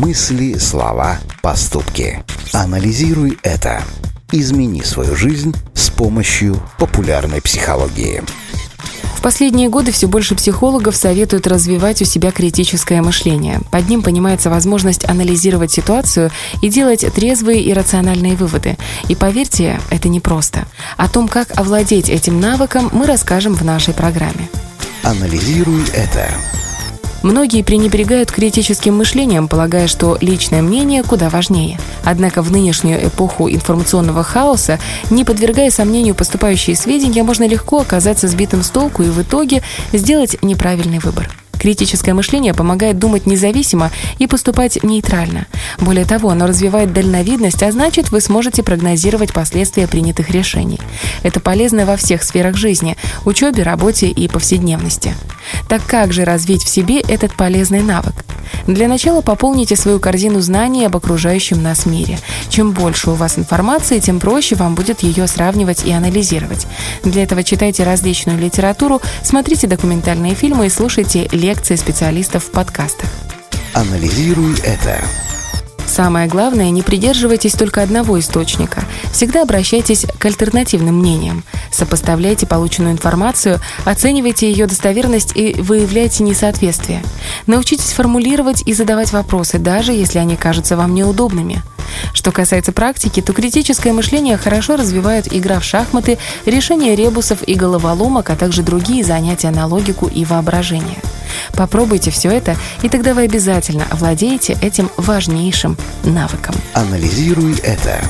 Мысли, слова, поступки. Анализируй это. Измени свою жизнь с помощью популярной психологии. В последние годы все больше психологов советуют развивать у себя критическое мышление. Под ним понимается возможность анализировать ситуацию и делать трезвые и рациональные выводы. И поверьте, это непросто. О том, как овладеть этим навыком, мы расскажем в нашей программе. Анализируй это. Многие пренебрегают критическим мышлением, полагая, что личное мнение куда важнее. Однако в нынешнюю эпоху информационного хаоса, не подвергая сомнению поступающие сведения, можно легко оказаться сбитым с толку и в итоге сделать неправильный выбор. Критическое мышление помогает думать независимо и поступать нейтрально. Более того, оно развивает дальновидность, а значит, вы сможете прогнозировать последствия принятых решений. Это полезно во всех сферах жизни – учебе, работе и повседневности. Так как же развить в себе этот полезный навык? Для начала пополните свою корзину знаний об окружающем нас мире. Чем больше у вас информации, тем проще вам будет ее сравнивать и анализировать. Для этого читайте различную литературу, смотрите документальные фильмы и слушайте лекции специалистов в подкастах. Анализируй это. Самое главное, не придерживайтесь только одного источника. Всегда обращайтесь к альтернативным мнениям. Сопоставляйте полученную информацию, оценивайте ее достоверность и выявляйте несоответствия. Научитесь формулировать и задавать вопросы, даже если они кажутся вам неудобными. Что касается практики, то критическое мышление хорошо развивает игра в шахматы, решение ребусов и головоломок, а также другие занятия на логику и воображение. Попробуйте все это, и тогда вы обязательно овладеете этим важнейшим навыком. Анализируй это.